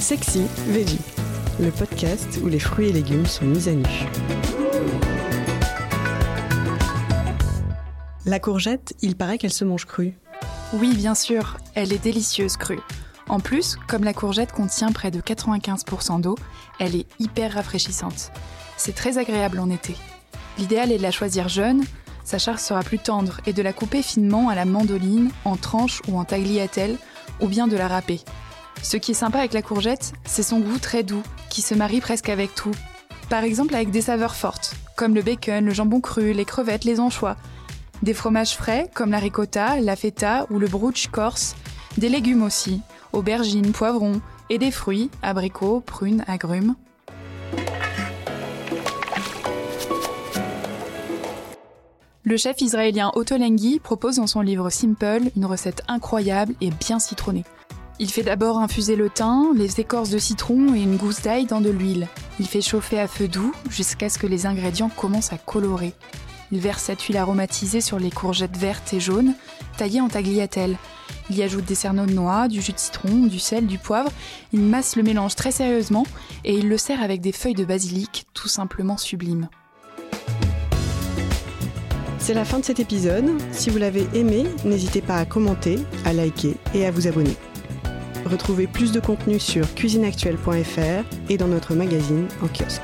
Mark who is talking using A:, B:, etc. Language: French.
A: Sexy Veggie, le podcast où les fruits et légumes sont mis à nu. La courgette, il paraît qu'elle se mange crue.
B: Oui, bien sûr, elle est délicieuse crue. En plus, comme la courgette contient près de 95% d'eau, elle est hyper rafraîchissante. C'est très agréable en été. L'idéal est de la choisir jeune, sa chair sera plus tendre et de la couper finement à la mandoline, en tranches ou en tagliatelle, ou bien de la râper. Ce qui est sympa avec la courgette, c'est son goût très doux, qui se marie presque avec tout. Par exemple avec des saveurs fortes, comme le bacon, le jambon cru, les crevettes, les anchois. Des fromages frais, comme la ricotta, la feta ou le brooch corse. Des légumes aussi, aubergines, poivrons, et des fruits, abricots, prunes, agrumes. Le chef israélien Otto Lengi propose dans son livre Simple une recette incroyable et bien citronnée. Il fait d'abord infuser le thym, les écorces de citron et une gousse d'ail dans de l'huile. Il fait chauffer à feu doux jusqu'à ce que les ingrédients commencent à colorer. Il verse cette huile aromatisée sur les courgettes vertes et jaunes, taillées en tagliatelles. Il y ajoute des cerneaux de noix, du jus de citron, du sel, du poivre. Il masse le mélange très sérieusement et il le sert avec des feuilles de basilic tout simplement sublimes.
A: C'est la fin de cet épisode. Si vous l'avez aimé, n'hésitez pas à commenter, à liker et à vous abonner. Retrouvez plus de contenu sur cuisineactuelle.fr et dans notre magazine en kiosque.